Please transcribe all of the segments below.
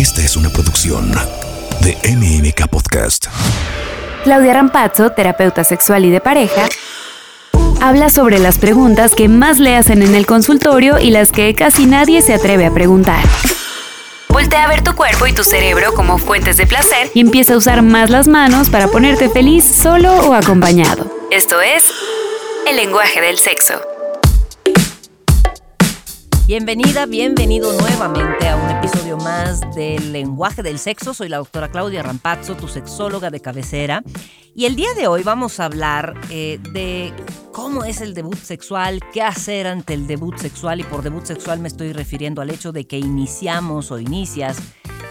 Esta es una producción de MMK Podcast. Claudia Rampazzo, terapeuta sexual y de pareja, habla sobre las preguntas que más le hacen en el consultorio y las que casi nadie se atreve a preguntar. Voltea a ver tu cuerpo y tu cerebro como fuentes de placer y empieza a usar más las manos para ponerte feliz solo o acompañado. Esto es el lenguaje del sexo. Bienvenida, bienvenido nuevamente a más del lenguaje del sexo. Soy la doctora Claudia Rampazzo, tu sexóloga de cabecera. Y el día de hoy vamos a hablar eh, de cómo es el debut sexual, qué hacer ante el debut sexual. Y por debut sexual me estoy refiriendo al hecho de que iniciamos o inicias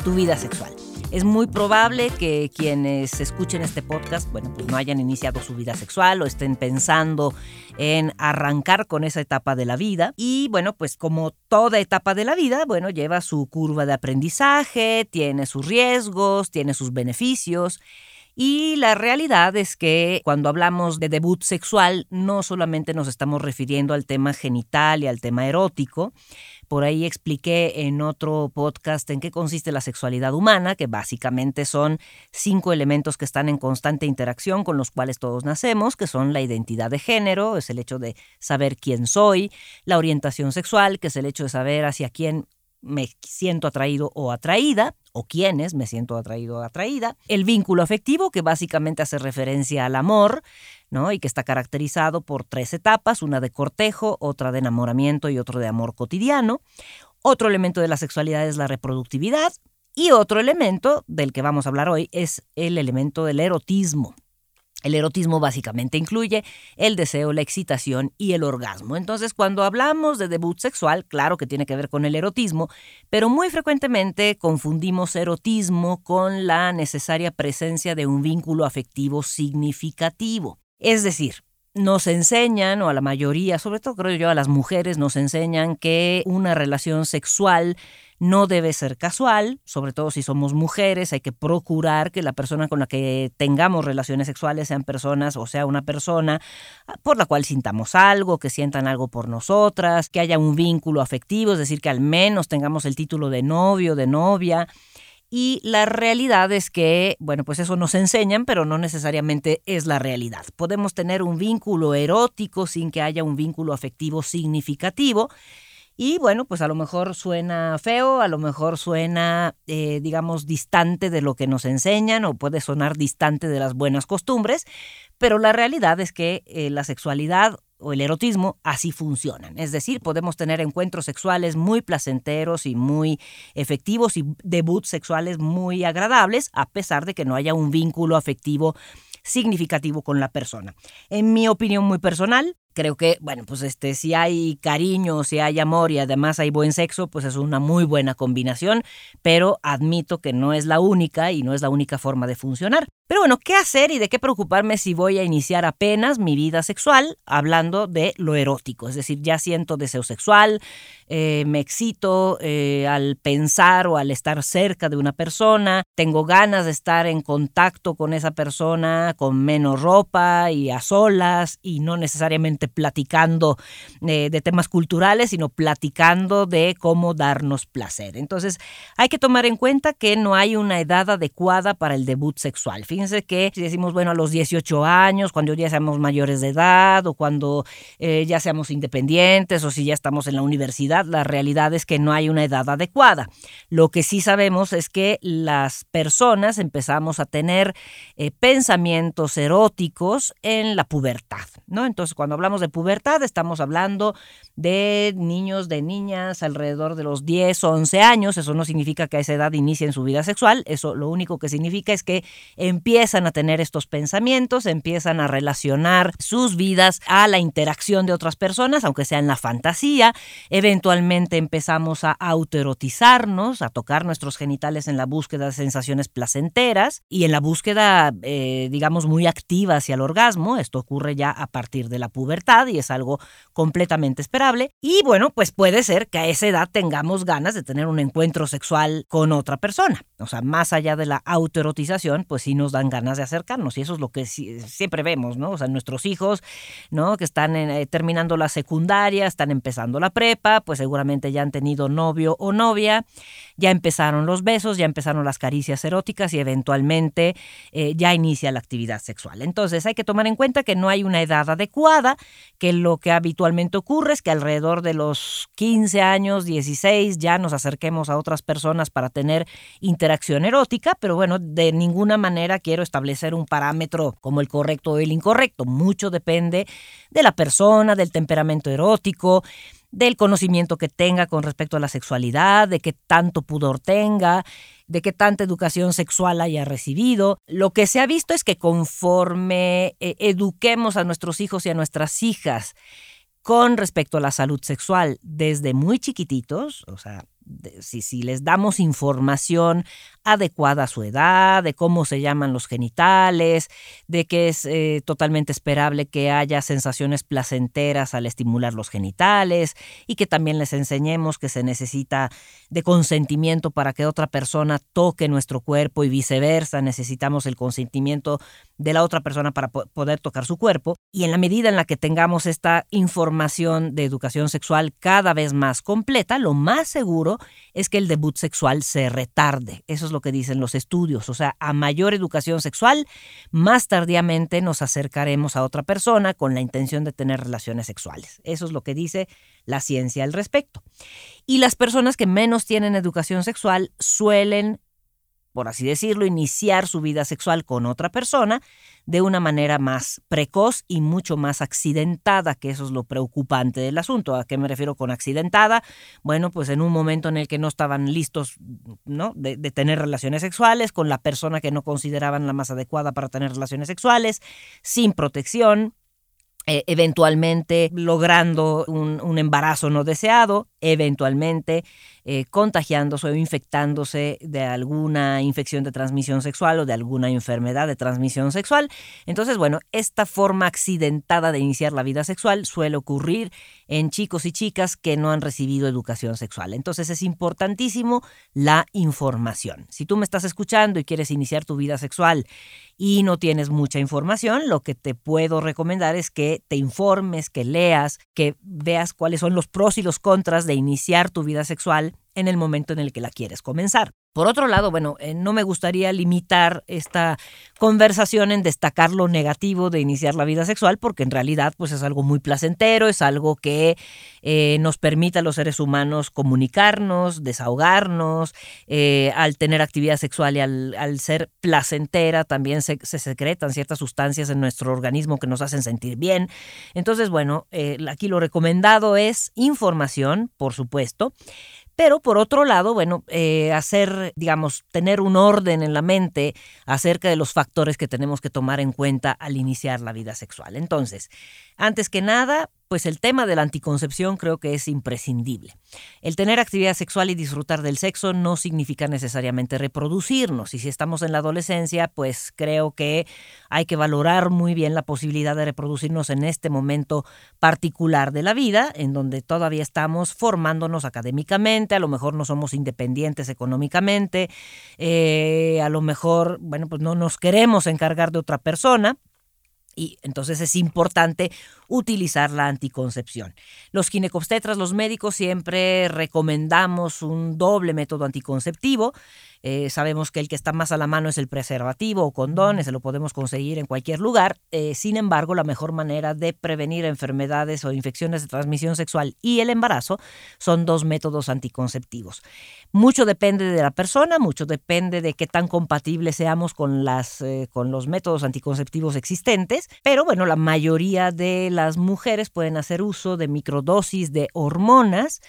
tu vida sexual. Es muy probable que quienes escuchen este podcast, bueno, pues no hayan iniciado su vida sexual o estén pensando en arrancar con esa etapa de la vida. Y bueno, pues como toda etapa de la vida, bueno, lleva su curva de aprendizaje, tiene sus riesgos, tiene sus beneficios. Y la realidad es que cuando hablamos de debut sexual, no solamente nos estamos refiriendo al tema genital y al tema erótico, por ahí expliqué en otro podcast en qué consiste la sexualidad humana, que básicamente son cinco elementos que están en constante interacción con los cuales todos nacemos, que son la identidad de género, es el hecho de saber quién soy, la orientación sexual, que es el hecho de saber hacia quién me siento atraído o atraída, o quiénes me siento atraído o atraída. El vínculo afectivo, que básicamente hace referencia al amor, ¿no? Y que está caracterizado por tres etapas, una de cortejo, otra de enamoramiento y otro de amor cotidiano. Otro elemento de la sexualidad es la reproductividad. Y otro elemento del que vamos a hablar hoy es el elemento del erotismo. El erotismo básicamente incluye el deseo, la excitación y el orgasmo. Entonces, cuando hablamos de debut sexual, claro que tiene que ver con el erotismo, pero muy frecuentemente confundimos erotismo con la necesaria presencia de un vínculo afectivo significativo. Es decir, nos enseñan, o a la mayoría, sobre todo creo yo a las mujeres, nos enseñan que una relación sexual no debe ser casual, sobre todo si somos mujeres, hay que procurar que la persona con la que tengamos relaciones sexuales sean personas o sea una persona ah, por la cual sintamos algo, que sientan algo por nosotras, que haya un vínculo afectivo, es decir, que al menos tengamos el título de novio, de novia. Y la realidad es que, bueno, pues eso nos enseñan, pero no necesariamente es la realidad. Podemos tener un vínculo erótico sin que haya un vínculo afectivo significativo. Y bueno, pues a lo mejor suena feo, a lo mejor suena, eh, digamos, distante de lo que nos enseñan o puede sonar distante de las buenas costumbres, pero la realidad es que eh, la sexualidad o el erotismo así funcionan. Es decir, podemos tener encuentros sexuales muy placenteros y muy efectivos y debuts sexuales muy agradables, a pesar de que no haya un vínculo afectivo significativo con la persona. En mi opinión muy personal, creo que, bueno, pues este, si hay cariño, si hay amor y además hay buen sexo, pues es una muy buena combinación, pero admito que no es la única y no es la única forma de funcionar. Pero bueno, ¿qué hacer y de qué preocuparme si voy a iniciar apenas mi vida sexual hablando de lo erótico? Es decir, ya siento deseo sexual, eh, me excito eh, al pensar o al estar cerca de una persona, tengo ganas de estar en contacto con esa persona con menos ropa y a solas y no necesariamente platicando eh, de temas culturales, sino platicando de cómo darnos placer. Entonces, hay que tomar en cuenta que no hay una edad adecuada para el debut sexual. Fíjense que si decimos, bueno, a los 18 años, cuando ya seamos mayores de edad o cuando eh, ya seamos independientes o si ya estamos en la universidad, la realidad es que no hay una edad adecuada. Lo que sí sabemos es que las personas empezamos a tener eh, pensamientos eróticos en la pubertad, ¿no? Entonces, cuando hablamos de pubertad, estamos hablando de niños, de niñas alrededor de los 10 o 11 años. Eso no significa que a esa edad inicien su vida sexual. Eso lo único que significa es que empiezan a tener estos pensamientos, empiezan a relacionar sus vidas a la interacción de otras personas, aunque sea en la fantasía. Eventualmente empezamos a autoerotizarnos, a tocar nuestros genitales en la búsqueda de sensaciones placenteras y en la búsqueda, eh, digamos, muy activa hacia el orgasmo. Esto ocurre ya a partir de la pubertad y es algo completamente esperable y bueno, pues puede ser que a esa edad tengamos ganas de tener un encuentro sexual con otra persona. O sea, más allá de la autoerotización, pues sí nos dan ganas de acercarnos y eso es lo que siempre vemos, ¿no? O sea, nuestros hijos, ¿no? Que están eh, terminando la secundaria, están empezando la prepa, pues seguramente ya han tenido novio o novia, ya empezaron los besos, ya empezaron las caricias eróticas y eventualmente eh, ya inicia la actividad sexual. Entonces hay que tomar en cuenta que no hay una edad adecuada, que lo que habitualmente ocurre es que alrededor de los 15 años, 16, ya nos acerquemos a otras personas para tener interacción erótica, pero bueno, de ninguna manera quiero establecer un parámetro como el correcto o el incorrecto. Mucho depende de la persona, del temperamento erótico, del conocimiento que tenga con respecto a la sexualidad, de qué tanto pudor tenga, de qué tanta educación sexual haya recibido. Lo que se ha visto es que conforme eh, eduquemos a nuestros hijos y a nuestras hijas con respecto a la salud sexual desde muy chiquititos, o sea, si, si, les damos información adecuada a su edad, de cómo se llaman los genitales, de que es eh, totalmente esperable que haya sensaciones placenteras al estimular los genitales y que también les enseñemos que se necesita de consentimiento para que otra persona toque nuestro cuerpo y viceversa, necesitamos el consentimiento de la otra persona para poder tocar su cuerpo. Y en la medida en la que tengamos esta información de educación sexual cada vez más completa, lo más seguro es que el debut sexual se retarde. Eso lo que dicen los estudios. O sea, a mayor educación sexual, más tardíamente nos acercaremos a otra persona con la intención de tener relaciones sexuales. Eso es lo que dice la ciencia al respecto. Y las personas que menos tienen educación sexual suelen por así decirlo, iniciar su vida sexual con otra persona de una manera más precoz y mucho más accidentada, que eso es lo preocupante del asunto. ¿A qué me refiero con accidentada? Bueno, pues en un momento en el que no estaban listos ¿no? De, tener relaciones sexuales con la persona que no consideraban la más adecuada para tener relaciones sexuales, sin protección, eh, eventualmente logrando un, embarazo no deseado, eventualmente eh, contagiándose o infectándose de alguna infección de transmisión sexual o de alguna enfermedad de transmisión sexual. Entonces, bueno, esta forma accidentada de iniciar la vida sexual suele ocurrir en chicos y chicas que no han recibido educación sexual. Entonces es importantísimo la información. Si tú me estás escuchando y quieres iniciar tu vida sexual y no tienes mucha información, lo que te puedo recomendar es que te informes, que leas, que veas cuáles son los pros y los contras de iniciar tu vida sexual en el momento en el que la quieres comenzar. Por otro lado, bueno, eh, no me gustaría limitar esta conversación en destacar lo negativo de iniciar la vida sexual, porque en realidad pues es algo muy placentero, es algo que eh, nos permite a los seres humanos comunicarnos, desahogarnos, eh, al tener actividad sexual y al, ser placentera también se, secretan ciertas sustancias en nuestro organismo que nos hacen sentir bien. Entonces, bueno, aquí lo recomendado es información, por supuesto, pero por otro lado, bueno, eh, hacer, digamos, tener un orden en la mente acerca de los factores que tenemos que tomar en cuenta al iniciar la vida sexual. Entonces, antes que nada, pues el tema de la anticoncepción creo que es imprescindible. El tener actividad sexual y disfrutar del sexo no significa necesariamente reproducirnos y si estamos en la adolescencia, pues creo que hay que valorar muy bien la posibilidad de reproducirnos en este momento particular de la vida, en donde todavía estamos formándonos académicamente, a lo mejor no somos independientes económicamente, eh, a lo mejor, bueno, pues no nos queremos encargar de otra persona y entonces es importante utilizar la anticoncepción. Los ginecobstetras, los médicos, siempre recomendamos un doble método anticonceptivo. Eh, sabemos que el que está más a la mano es el preservativo o condones, se lo podemos conseguir en cualquier lugar. Eh, sin embargo, la mejor manera de prevenir enfermedades o infecciones de transmisión sexual y el embarazo son dos métodos anticonceptivos. Mucho depende de la persona, mucho depende de qué tan compatibles seamos con, las, eh, con los métodos anticonceptivos existentes, pero bueno, la mayoría de las mujeres pueden hacer uso de microdosis de hormonas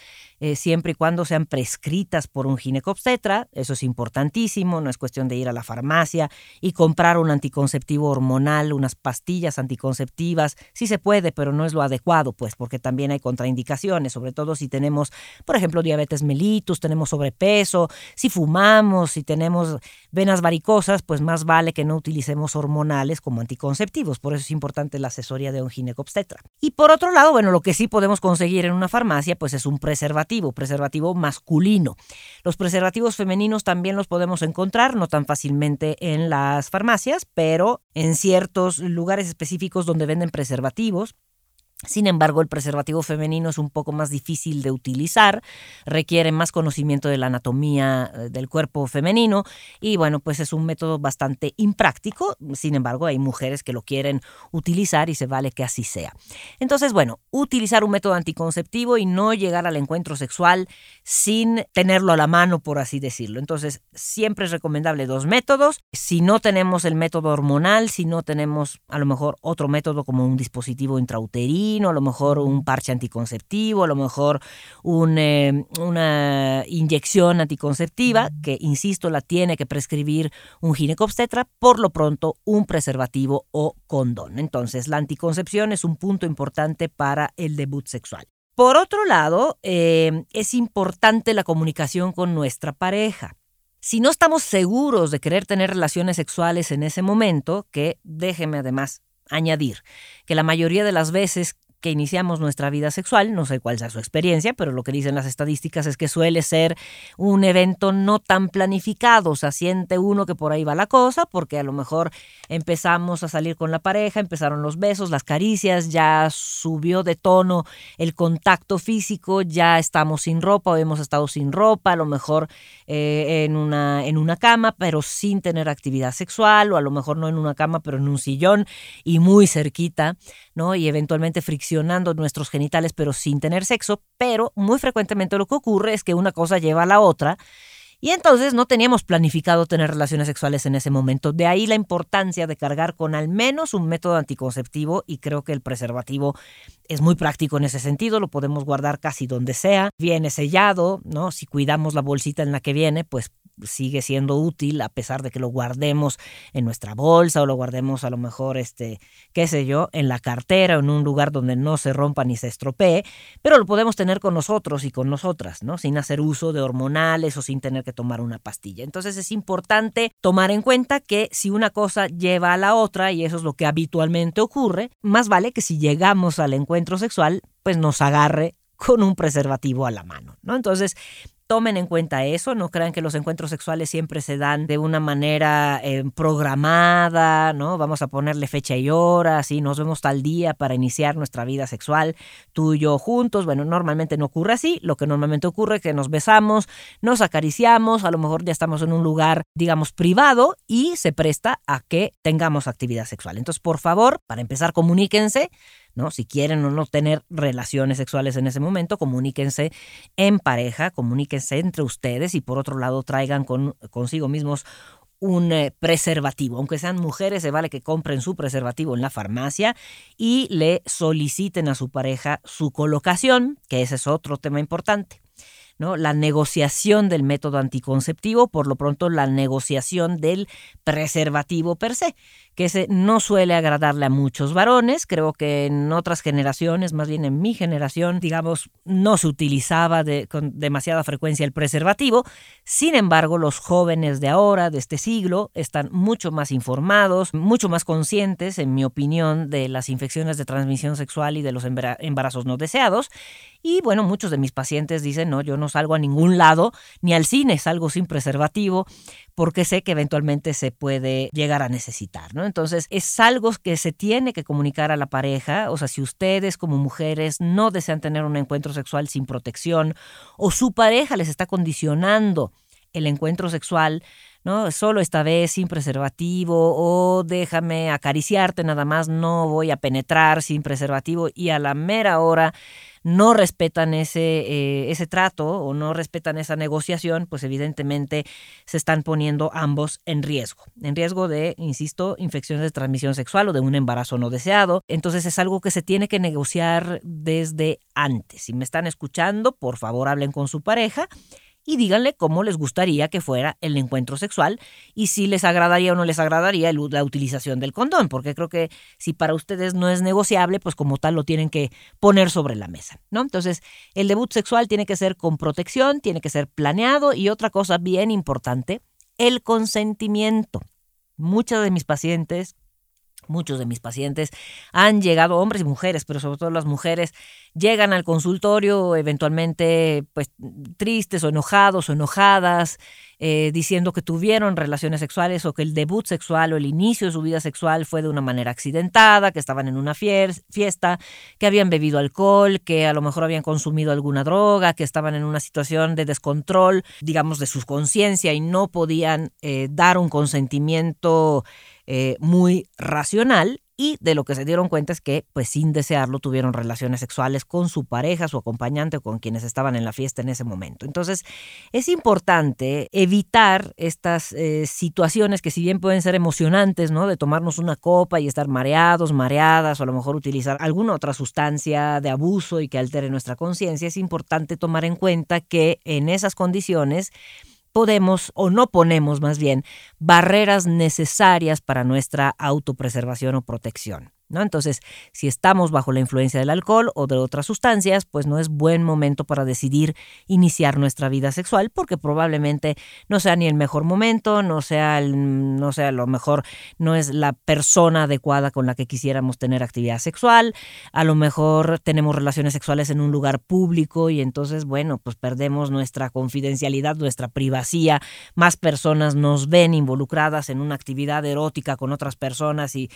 siempre y cuando sean prescritas por un ginecobstetra. Eso es importantísimo, no es cuestión de ir a la farmacia y comprar un anticonceptivo hormonal, unas pastillas anticonceptivas. Sí se puede, pero no es lo adecuado, pues, porque también hay contraindicaciones, sobre todo si tenemos, por ejemplo, diabetes mellitus, tenemos sobrepeso, si fumamos, si tenemos venas varicosas, pues más vale que no utilicemos hormonales como anticonceptivos. Por eso es importante la asesoría de un ginecobstetra. Y por otro lado, bueno, lo que sí podemos conseguir en una farmacia, pues es un preservativo preservativo, masculino. Los preservativos femeninos también los podemos encontrar, no tan fácilmente en las farmacias, pero en ciertos lugares específicos donde venden preservativos Sin embargo, el preservativo femenino es un poco más difícil de utilizar, requiere más conocimiento de la anatomía eh, del cuerpo femenino y bueno, pues es un método bastante impráctico. Sin embargo, hay mujeres que lo quieren utilizar y se vale que así sea. Entonces, bueno, utilizar un método anticonceptivo y no llegar al encuentro sexual sin tenerlo a la mano, por así decirlo. Entonces, siempre es recomendable dos métodos. Si no tenemos el método hormonal, si no tenemos a lo mejor otro método como un dispositivo intrauterino, a lo mejor un parche anticonceptivo, a lo mejor eh, una inyección anticonceptiva, que insisto, la tiene que prescribir un ginecobstetra, por lo pronto un preservativo o condón. Entonces, la anticoncepción es un punto importante para el debut sexual. Por otro lado, eh, es importante la comunicación con nuestra pareja. Si no estamos seguros de querer tener relaciones sexuales en ese momento, que déjeme además añadir que la mayoría de las veces que iniciamos nuestra vida sexual, no sé cuál sea su experiencia, pero lo que dicen las estadísticas es que suele ser un evento no tan planificado, o sea, siente uno que por ahí va la cosa, porque a lo mejor empezamos a salir con la pareja, empezaron los besos, las caricias, ya subió de tono el contacto físico, ya estamos sin ropa o hemos estado sin ropa, a lo mejor eh, en, una, en una cama, pero sin tener actividad sexual, o a lo mejor no en una cama, pero en un sillón y muy cerquita, Y eventualmente fricción nuestros genitales pero sin tener sexo, pero muy frecuentemente lo que ocurre es que una cosa lleva a la otra y entonces no teníamos planificado tener relaciones sexuales en ese momento. De ahí la importancia de cargar con al menos un método anticonceptivo y creo que el preservativo es muy práctico en ese sentido, lo podemos guardar casi donde sea, viene sellado, ¿no? Si cuidamos la bolsita en la que viene, pues sigue siendo útil a pesar de que lo guardemos en nuestra bolsa o lo guardemos a lo mejor, este, qué sé yo, en la cartera o en un lugar donde no se rompa ni se estropee, pero lo podemos tener con nosotros y con nosotras, ¿no? Sin hacer uso de hormonales o sin tener que tomar una pastilla. Entonces es importante tomar en cuenta que si una cosa lleva a la otra, y eso es lo que habitualmente ocurre, más vale que si llegamos al encuentro sexual, pues nos agarre con un preservativo a la mano, ¿no? Entonces, tomen en cuenta eso, no crean que los encuentros sexuales siempre se dan de una manera eh, programada, ¿no? Vamos a ponerle fecha y hora, así nos vemos tal día para iniciar nuestra vida sexual, tú y yo juntos. Bueno, normalmente no ocurre así, lo que normalmente ocurre es que nos besamos, nos acariciamos, a lo mejor ya estamos en un lugar, digamos, privado y se presta a que tengamos actividad sexual. Entonces, por favor, para empezar, comuníquense, ¿no? Si quieren o no tener relaciones sexuales en ese momento, comuníquense en pareja, comuníquense entre ustedes y por otro lado traigan con, consigo mismos un eh, preservativo. Aunque sean mujeres, se vale que compren su preservativo en la farmacia y le soliciten a su pareja su colocación, que ese es otro tema importante. ¿No? La negociación del método anticonceptivo, por lo pronto la negociación del preservativo per se, que ese no suele agradarle a muchos varones. Creo que en otras generaciones, más bien en mi generación, digamos, no se utilizaba con demasiada frecuencia el preservativo. Sin embargo, los jóvenes de ahora, de este siglo, están mucho más informados, mucho más conscientes, en mi opinión, de las infecciones de transmisión sexual y de los embarazos no deseados. Y bueno, muchos de mis pacientes dicen, no, yo no salgo a ningún lado, ni al cine, salgo sin preservativo, porque sé que eventualmente se puede llegar a necesitar, ¿no? Entonces, es algo que se tiene que comunicar a la pareja, o sea, si ustedes como mujeres no desean tener un encuentro sexual sin protección o su pareja les está condicionando el encuentro sexual, ¿no? Solo esta vez sin preservativo o déjame acariciarte nada más, no voy a penetrar sin preservativo y a la mera hora no respetan ese, eh, ese trato o no respetan esa negociación, pues evidentemente se están poniendo ambos en riesgo, en riesgo de, insisto, infecciones de transmisión sexual o de un embarazo no deseado. Entonces es algo que se tiene que negociar desde antes. Si me están escuchando, por favor hablen con su pareja y díganle cómo les gustaría que fuera el encuentro sexual y si les agradaría o no les agradaría la utilización del condón, porque creo que si para ustedes no es negociable, pues como tal lo tienen que poner sobre la mesa, ¿no? Entonces, el debut sexual tiene que ser con protección, tiene que ser planeado y otra cosa bien importante, el consentimiento. Muchas de mis pacientes muchos de mis pacientes han llegado, hombres y mujeres, pero sobre todo las mujeres, llegan al consultorio eventualmente pues tristes o enojados o enojadas, eh, diciendo que tuvieron relaciones sexuales o que el debut sexual o el inicio de su vida sexual fue de una manera accidentada, que estaban en una fiesta, que habían bebido alcohol, que a lo mejor habían consumido alguna droga, que estaban en una situación de descontrol, digamos, de su conciencia y no podían eh, dar un consentimiento eh, muy racional y de lo que se dieron cuenta es que, pues sin desearlo, tuvieron relaciones sexuales con su pareja, su acompañante o con quienes estaban en la fiesta en ese momento. Entonces, es importante evitar estas eh, situaciones que si bien pueden ser emocionantes, ¿no? De tomarnos una copa y estar mareados, mareadas, o a lo mejor utilizar alguna otra sustancia de abuso y que altere nuestra conciencia, es importante tomar en cuenta que en esas condiciones, podemos o no ponemos más bien barreras necesarias para nuestra autopreservación o protección. Entonces, si estamos bajo la influencia del alcohol o de otras sustancias, pues no es buen momento para decidir iniciar nuestra vida sexual porque probablemente no sea ni el mejor momento, no sea, no sea lo mejor, no es la persona adecuada con la que quisiéramos tener actividad sexual, a lo mejor tenemos relaciones sexuales en un lugar público y entonces, bueno, pues perdemos nuestra confidencialidad, nuestra privacidad, más personas nos ven involucradas en una actividad erótica con otras personas y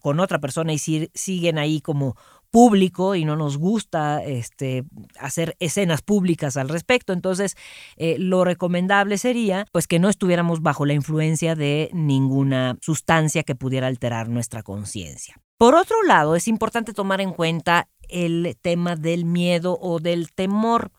con otra persona y siguen ahí como público y no nos gusta este, hacer escenas públicas al respecto. Entonces, eh, lo recomendable sería pues que no estuviéramos bajo la influencia de ninguna sustancia que pudiera alterar nuestra conciencia. Por otro lado, es importante tomar en cuenta el tema del miedo o del temor.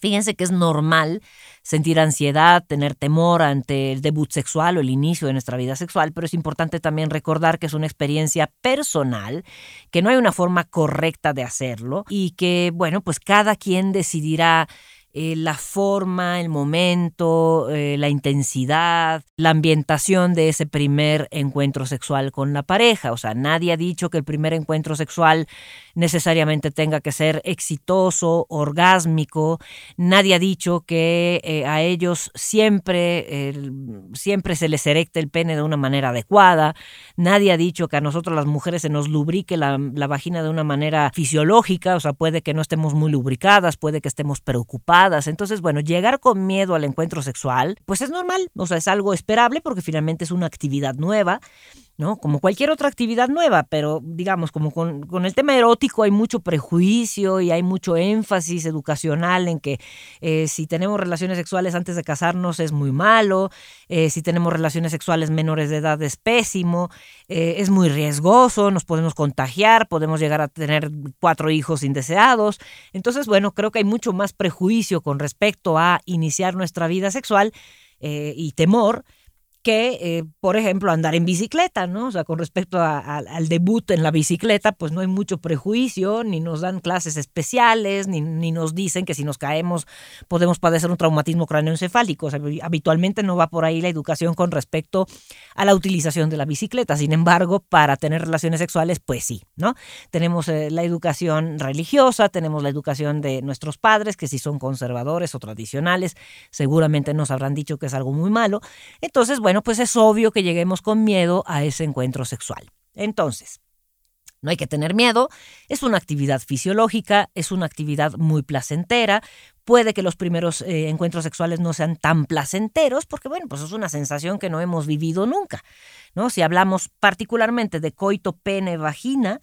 Fíjense que es normal sentir ansiedad, tener temor ante el debut sexual o el inicio de nuestra vida sexual, pero es importante también recordar que es una experiencia personal, que no hay una forma correcta de hacerlo y que, bueno, pues cada quien decidirá eh, la forma, el momento, eh, la intensidad, la ambientación de ese primer encuentro sexual con la pareja. O sea, nadie ha dicho que el primer encuentro sexual necesariamente tenga que ser exitoso, orgásmico. Nadie ha dicho que eh, a ellos siempre, siempre se les erecte el pene de una manera adecuada. Nadie ha dicho que a nosotros las mujeres se nos lubrique la, la vagina de una manera fisiológica. O sea, puede que no estemos muy lubricadas, puede que estemos preocupadas entonces, bueno, llegar con miedo al encuentro sexual, pues es normal, o sea, es algo esperable porque finalmente es una actividad nueva. ¿No? Como cualquier otra actividad nueva, pero digamos, como con, el tema erótico hay mucho prejuicio y hay mucho énfasis educacional en que eh, si tenemos relaciones sexuales antes de casarnos es muy malo, eh, si tenemos relaciones sexuales menores de edad es pésimo, eh, es muy riesgoso, nos podemos contagiar, podemos llegar a tener cuatro hijos indeseados. Entonces, bueno, creo que hay mucho más prejuicio con respecto a iniciar nuestra vida sexual y temor que, eh, por ejemplo, andar en bicicleta, ¿no? O sea, con respecto al debut en la bicicleta, pues no hay mucho prejuicio, ni nos dan clases especiales, ni, ni nos dicen que si nos caemos podemos padecer un traumatismo cráneoencefálico. O sea, habitualmente no va por ahí la educación con respecto a la utilización de la bicicleta. Sin embargo, para tener relaciones sexuales, pues sí, ¿no? Tenemos eh, la educación religiosa, tenemos la educación de nuestros padres, que si son conservadores o tradicionales, seguramente nos habrán dicho que es algo muy malo. Entonces, bueno, bueno, pues es obvio que lleguemos con miedo a ese encuentro sexual. Entonces, no hay que tener miedo, es una actividad fisiológica, es una actividad muy placentera, puede que los primeros eh, encuentros sexuales no sean tan placenteros, porque bueno, pues es una sensación que no hemos vivido nunca, ¿no? Si hablamos particularmente de coito pene vagina,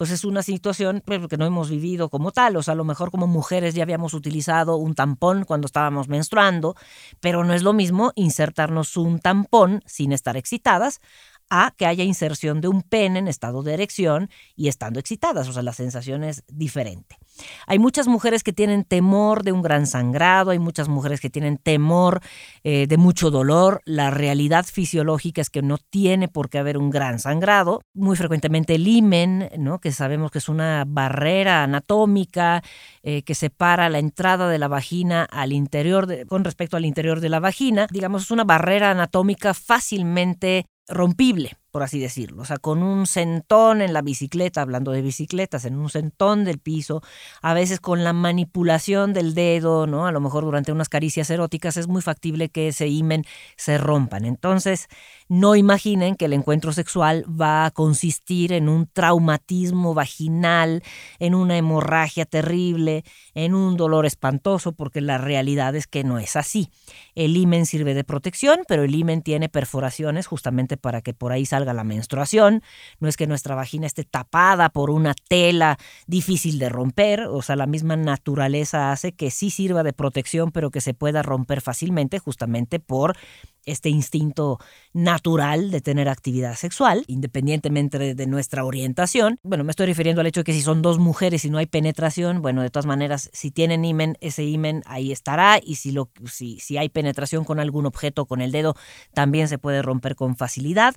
pues es una situación pues, que no hemos vivido como tal. O sea, a lo mejor como mujeres ya habíamos utilizado un tampón cuando estábamos menstruando, pero no es lo mismo insertarnos un tampón sin estar excitadas a que haya inserción de un pene en estado de erección y estando excitadas, o sea, la sensación es diferente. Hay muchas mujeres que tienen temor de un gran sangrado, hay muchas mujeres que tienen temor eh, de mucho dolor. La realidad fisiológica es que no tiene por qué haber un gran sangrado. Muy frecuentemente el imen, ¿no? que sabemos que es una barrera anatómica eh, que separa la entrada de la vagina al interior, con respecto al interior de la vagina. Digamos, es una barrera anatómica fácilmente rompible. Por así decirlo, o sea, con un sentón en la bicicleta, hablando de bicicletas, en un sentón del piso, a veces con la manipulación del dedo, ¿no? A lo mejor durante unas caricias eróticas es muy factible que ese imen se rompan. Entonces, no imaginen que el encuentro sexual va a consistir en un traumatismo vaginal, en una hemorragia terrible, en un dolor espantoso, porque la realidad es que no es así. El imen sirve de protección, pero el imen tiene perforaciones justamente para que por ahí salga la menstruación. No es que nuestra vagina esté tapada por una tela difícil de romper, o sea, la misma naturaleza hace que sí sirva de protección, pero que se pueda romper fácilmente justamente por este instinto natural de tener actividad sexual, independientemente de, nuestra orientación. Bueno, me estoy refiriendo al hecho de que si son dos mujeres y no hay penetración, bueno, de todas maneras, si tienen imen, ese imen ahí estará y si, lo, si, si hay penetración con algún objeto, con el dedo, también se puede romper con facilidad.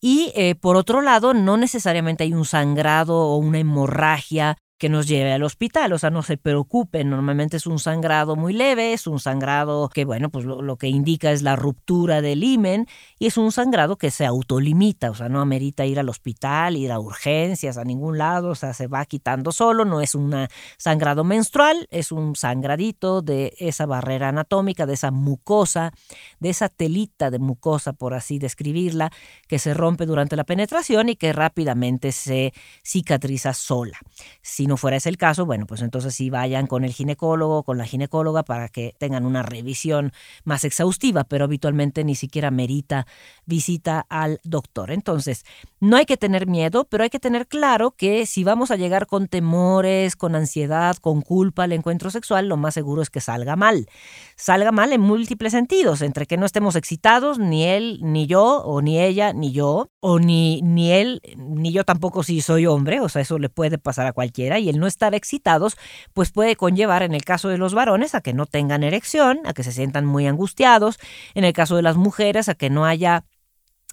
Y eh, por otro lado, no necesariamente hay un sangrado o una hemorragia que nos lleve al hospital, o sea, no se preocupen, normalmente es un sangrado muy leve, es un sangrado que, bueno, pues lo, que indica es la ruptura del himen y es un sangrado que se autolimita, o sea, no amerita ir al hospital, ir a urgencias, a ningún lado, o sea, se va quitando solo, no es un sangrado menstrual, es un sangradito de esa barrera anatómica, de esa mucosa, de esa telita de mucosa, por así describirla, que se rompe durante la penetración y que rápidamente se cicatriza sola. Si no fuera ese el caso, bueno, pues entonces sí vayan con el ginecólogo, con la ginecóloga para que tengan una revisión más exhaustiva, pero habitualmente ni siquiera merita visita al doctor. Entonces, no hay que tener miedo, pero hay que tener claro que si vamos a llegar con temores, con ansiedad, con culpa al encuentro sexual, lo más seguro es que salga mal. Salga mal en múltiples sentidos, entre que no estemos excitados, ni él, ni yo, o ni ella, ni yo, o ni, ni él, ni yo tampoco si soy hombre, o sea, eso le puede pasar a cualquiera y el no estar excitados, pues puede conllevar en el caso de los varones a que no tengan erección, a que se sientan muy angustiados, en el caso de las mujeres a que no haya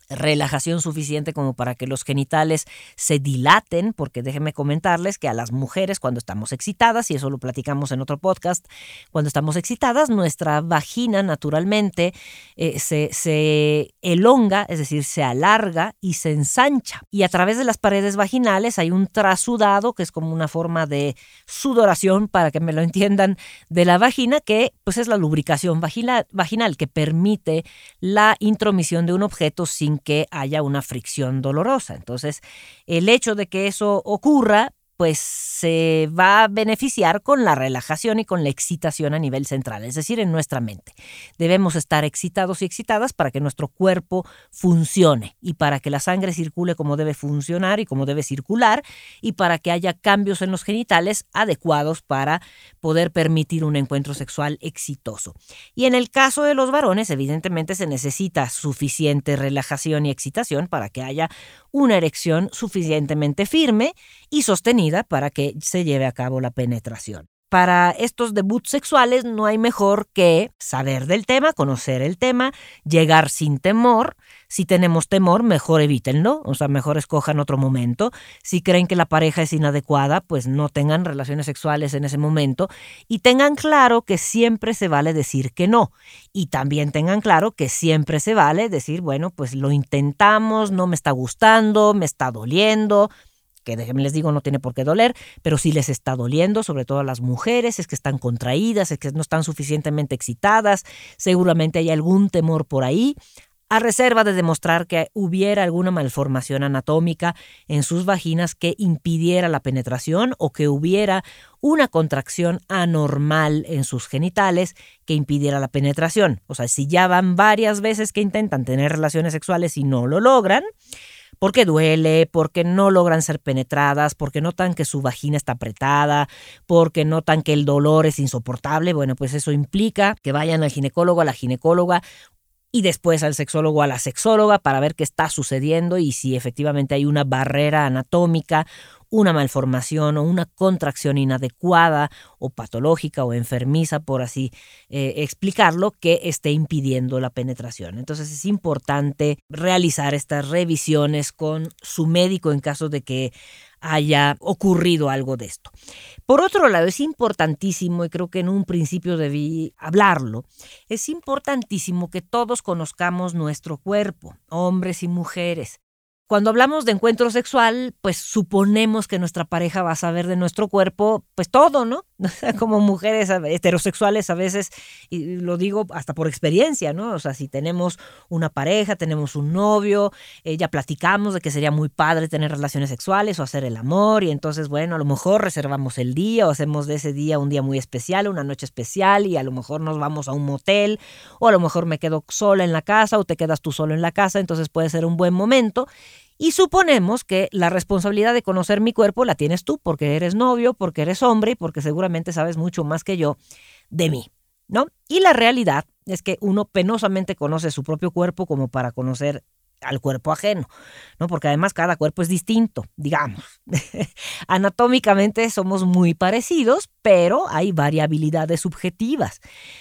relajación suficiente como para que los genitales se dilaten, porque déjenme comentarles que a las mujeres cuando estamos excitadas, y eso lo platicamos en otro podcast, cuando estamos excitadas, nuestra vagina naturalmente eh, se, se elonga, es decir, se alarga y se ensancha. Y a través de las paredes vaginales hay un trasudado, que es como una forma de sudoración, para que me lo entiendan, de la vagina, que pues es la lubricación vaginal, vaginal que permite la intromisión de un objeto sin que haya una fricción dolorosa. Entonces, el hecho de que eso ocurra pues se va a beneficiar con la relajación y con la excitación a nivel central, es decir, en nuestra mente. Debemos estar excitados y excitadas para que nuestro cuerpo funcione y para que la sangre circule como debe funcionar y como debe circular y para que haya cambios en los genitales adecuados para poder permitir un encuentro sexual exitoso. Y en el caso de los varones, evidentemente se necesita suficiente relajación y excitación para que haya una erección suficientemente firme y sostenida para que se lleve a cabo la penetración. Para estos debuts sexuales no hay mejor que saber del tema, conocer el tema, llegar sin temor. Si tenemos temor, mejor evítenlo, o sea, mejor escojan otro momento. Si creen que la pareja es inadecuada, pues no tengan relaciones sexuales en ese momento y tengan claro que siempre se vale decir que no. Y también tengan claro que siempre se vale decir, bueno, pues lo intentamos, no me está gustando, me está doliendo, que déjenme les digo, no tiene por qué doler, pero si les está doliendo, sobre todo a las mujeres, es que están contraídas, es que no están suficientemente excitadas, seguramente hay algún temor por ahí, a reserva de demostrar que hubiera alguna malformación anatómica en sus vaginas que impidiera la penetración o que hubiera una contracción anormal en sus genitales que impidiera la penetración. O sea, si ya van varias veces que intentan tener relaciones sexuales y no lo logran, porque duele, porque no logran ser penetradas, porque notan que su vagina está apretada, porque notan que el dolor es insoportable, bueno, pues eso implica que vayan al ginecólogo, a la ginecóloga y después al sexólogo, a la sexóloga para ver qué está sucediendo y si efectivamente hay una barrera anatómica una malformación o una contracción inadecuada o patológica o enfermiza, por así eh, explicarlo, que esté impidiendo la penetración. Entonces es importante realizar estas revisiones con su médico en caso de que haya ocurrido algo de esto. Por otro lado, es importantísimo, y creo que en un principio debí hablarlo, es importantísimo que todos conozcamos nuestro cuerpo, hombres y mujeres cuando hablamos de encuentro sexual, pues suponemos que nuestra pareja va a saber de nuestro cuerpo, pues todo, ¿no? Como mujeres heterosexuales a veces, y lo digo hasta por experiencia, ¿no? O sea, si tenemos una pareja, tenemos un novio, eh, ya platicamos de que sería muy padre tener relaciones sexuales o hacer el amor, y entonces, bueno, a lo mejor reservamos el día o hacemos de ese día un día muy especial, una noche especial, y a lo mejor nos vamos a un motel, o a lo mejor me quedo sola en la casa o te quedas tú solo en la casa, entonces puede ser un buen momento. Y suponemos que la responsabilidad de conocer mi cuerpo la tienes tú, porque eres novio, porque eres hombre y porque seguramente sabes mucho más que yo de mí, ¿no? Y la realidad es que uno penosamente conoce su propio cuerpo como para conocer al cuerpo ajeno, ¿no? Porque además cada cuerpo es distinto, digamos. Anatómicamente somos muy parecidos, pero hay variabilidades subjetivas.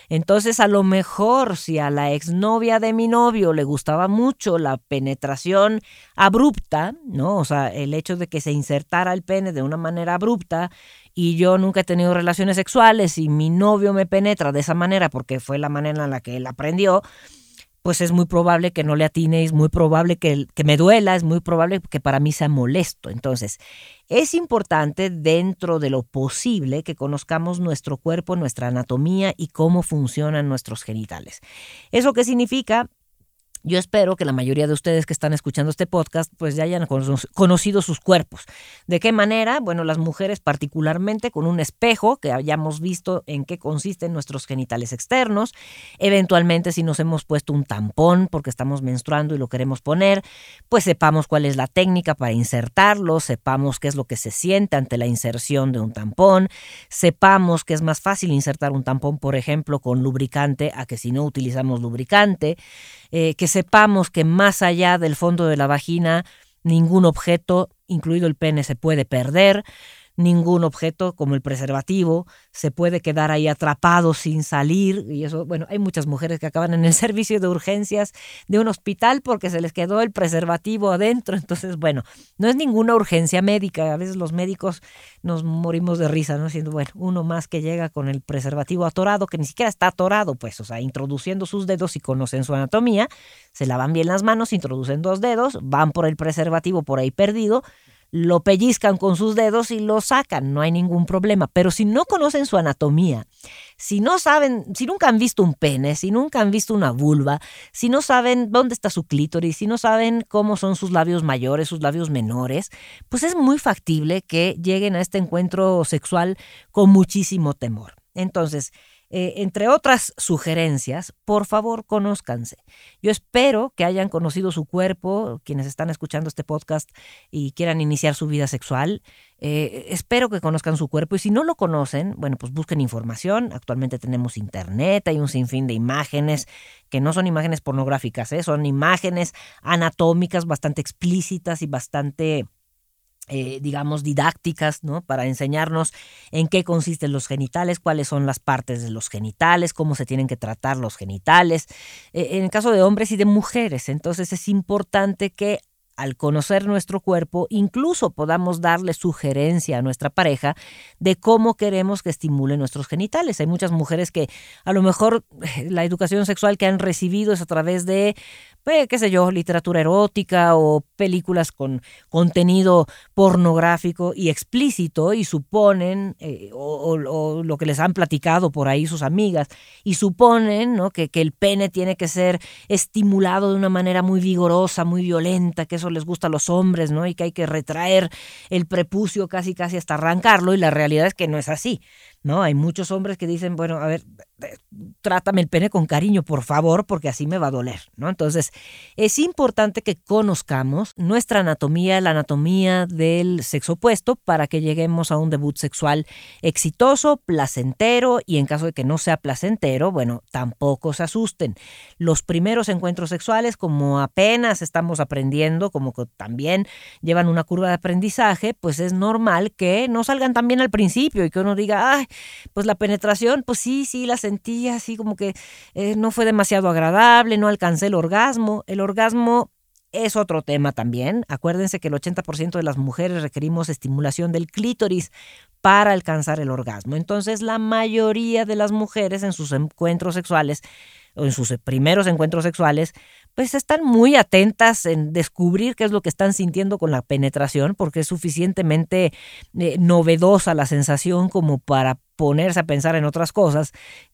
Entonces, a lo mejor si a la exnovia de mi novio le gustaba mucho la penetración abrupta, ¿no? O sea, el hecho de que se insertara el pene de una manera abrupta y yo nunca he tenido relaciones sexuales y mi novio me penetra de esa manera porque fue la manera en la que él aprendió, pues es muy probable que no le atine, es muy probable que, que me duela, es muy probable que para mí sea molesto. Entonces, es importante dentro de lo posible que conozcamos nuestro cuerpo, nuestra anatomía y cómo funcionan nuestros genitales. ¿Eso qué significa? Yo espero que la mayoría de ustedes que están escuchando este podcast pues ya hayan conocido sus cuerpos. ¿De qué manera? Bueno, las mujeres particularmente con un espejo que hayamos visto en qué consisten nuestros genitales externos. Eventualmente si nos hemos puesto un tampón porque estamos menstruando y lo queremos poner, pues sepamos cuál es la técnica para insertarlo, sepamos qué es lo que se siente ante la inserción de un tampón, sepamos que es más fácil insertar un tampón, por ejemplo, con lubricante a que si no utilizamos lubricante. Eh, que sepamos que más allá del fondo de la vagina ningún objeto, incluido el pene, se puede perder, ningún objeto como el preservativo se puede quedar ahí atrapado sin salir. Y eso, bueno, hay muchas mujeres que acaban en el servicio de urgencias de un hospital porque se les quedó el preservativo adentro. Entonces, bueno, no es ninguna urgencia médica. A veces los médicos nos morimos de risa, ¿no? Siendo, bueno, uno más que llega con el preservativo atorado, que ni siquiera está atorado, pues, o sea, introduciendo sus dedos y conocen su anatomía, se lavan bien las manos, introducen dos dedos, van por el preservativo por ahí perdido lo pellizcan con sus dedos y lo sacan, no hay ningún problema. Pero si no conocen su anatomía, si no saben, si nunca han visto un pene, si nunca han visto una vulva, si no saben dónde está su clítoris, si no saben cómo son sus labios mayores, sus labios menores, pues es muy factible que lleguen a este encuentro sexual con muchísimo temor. Entonces, eh, entre otras sugerencias, por favor, conózcanse. Yo espero que hayan conocido su cuerpo, quienes están escuchando este podcast y quieran iniciar su vida sexual. Eh, espero que conozcan su cuerpo y si no lo conocen, bueno, pues busquen información. Actualmente tenemos internet, hay un sinfín de imágenes que no son imágenes pornográficas, ¿eh? son imágenes anatómicas bastante explícitas y bastante eh, digamos, didácticas, ¿no? Para enseñarnos en qué consisten los genitales, cuáles son las partes de los genitales, cómo se tienen que tratar los genitales, eh, en el caso de hombres y de mujeres. Entonces es importante que al conocer nuestro cuerpo, incluso podamos darle sugerencia a nuestra pareja de cómo queremos que estimule nuestros genitales. Hay muchas mujeres que a lo mejor la educación sexual que han recibido es a través de pues, qué sé yo, literatura erótica o películas con contenido pornográfico y explícito y suponen, eh, o, lo que les han platicado por ahí sus amigas, y suponen ¿no? que, que el pene tiene que ser estimulado de una manera muy vigorosa, muy violenta, que eso les gusta a los hombres, ¿no? Y que hay que retraer el prepucio casi casi hasta arrancarlo, y la realidad es que no es así. ¿No? Hay muchos hombres que dicen, bueno, a ver, trátame el pene con cariño, por favor, porque así me va a doler, ¿no? Entonces, es importante que conozcamos nuestra anatomía, la anatomía del sexo opuesto, para que lleguemos a un debut sexual exitoso, placentero, y en caso de que no sea placentero, bueno, tampoco se asusten. Los primeros encuentros sexuales, como apenas estamos aprendiendo, como que también llevan una curva de aprendizaje, pues es normal que no salgan tan bien al principio y que uno diga, ay, pues la penetración, pues sí, sí, la sentí así como que eh, no fue demasiado agradable, no alcancé el orgasmo. El orgasmo es otro tema también. Acuérdense que el 80% de las mujeres requerimos estimulación del clítoris para alcanzar el orgasmo. Entonces, la mayoría de las mujeres en sus encuentros sexuales o en sus primeros encuentros sexuales, pues están muy atentas en descubrir qué es lo que están sintiendo con la penetración, porque es suficientemente eh, novedosa la sensación como para ponerse a pensar en otras cosas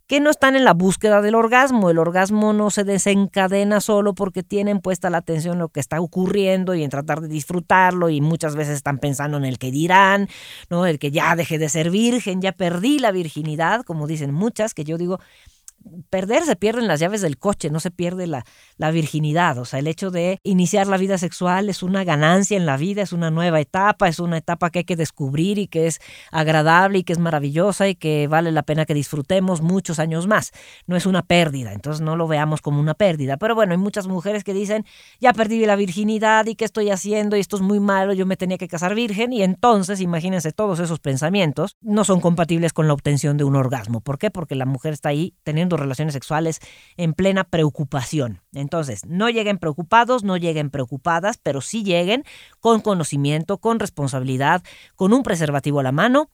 que no están en la búsqueda del orgasmo. El orgasmo no se desencadena solo porque tienen puesta la atención en lo que está ocurriendo y en tratar de disfrutarlo y muchas veces están pensando en el que dirán, ¿no? El que ya dejé de ser virgen, ya perdí la virginidad, como dicen muchas, que yo digo, perder se pierden las llaves del coche, no se pierde la, la, virginidad. O sea, el hecho de iniciar la vida sexual es una ganancia en la vida, es una nueva etapa, es una etapa que hay que descubrir y que es agradable y que es maravillosa y que vale la pena que disfrutemos muchos años más. No es una pérdida, entonces no lo veamos como una pérdida. Pero bueno, hay muchas mujeres que dicen, ya perdí la virginidad y qué estoy haciendo y esto es muy malo, yo me tenía que casar virgen y entonces, imagínense, todos esos pensamientos no son compatibles con la obtención de un orgasmo. ¿Por qué? Porque la mujer está ahí teniendo relaciones sexuales en plena preocupación. Entonces, no lleguen preocupados, no lleguen preocupadas, pero sí lleguen con conocimiento, con responsabilidad, con un preservativo a la mano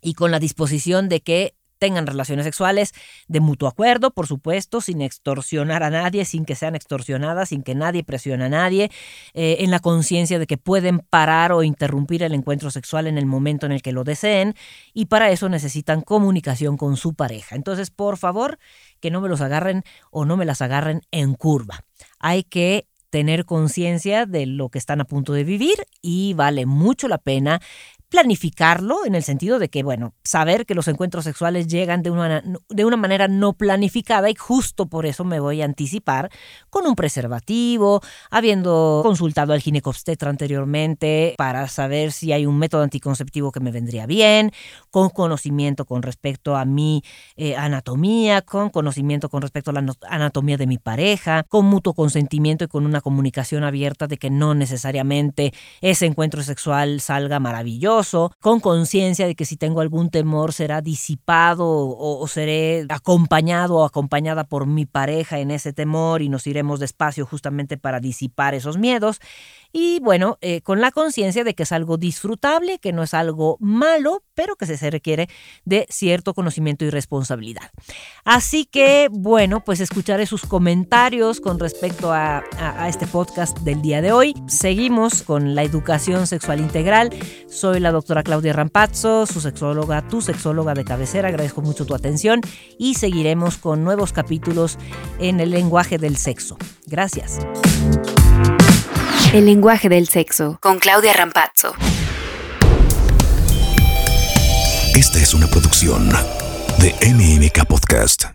y con la disposición de que tengan relaciones sexuales de mutuo acuerdo, por supuesto, sin extorsionar a nadie, sin que sean extorsionadas, sin que nadie presione a nadie, eh, en la conciencia de que pueden parar o interrumpir el encuentro sexual en el momento en el que lo deseen y para eso necesitan comunicación con su pareja. Entonces, por favor, que no me los agarren o no me las agarren en curva. Hay que tener conciencia de lo que están a punto de vivir y vale mucho la pena planificarlo en el sentido de que, bueno, saber que los encuentros sexuales llegan de una, de una manera no planificada y justo por eso me voy a anticipar con un preservativo, habiendo consultado al ginecobstetra anteriormente para saber si hay un método anticonceptivo que me vendría bien, con conocimiento con respecto a mi eh, anatomía, con conocimiento con respecto a la anatomía de mi pareja, con mutuo consentimiento y con una comunicación abierta de que no necesariamente ese encuentro sexual salga maravilloso con conciencia de que si tengo algún temor será disipado o, seré acompañado o acompañada por mi pareja en ese temor y nos iremos despacio justamente para disipar esos miedos y bueno, eh, con la conciencia de que es algo disfrutable, que no es algo malo, pero que se requiere de cierto conocimiento y responsabilidad. Así que bueno, pues escucharé sus comentarios con respecto a, a este podcast del día de hoy. Seguimos con la educación sexual integral. Soy la doctora Claudia Rampazzo, su sexóloga, tu sexóloga de cabecera. Agradezco mucho tu atención y seguiremos con nuevos capítulos en el lenguaje del sexo. Gracias. El lenguaje del sexo con Claudia Rampazzo. Esta es una producción de MMK Podcast.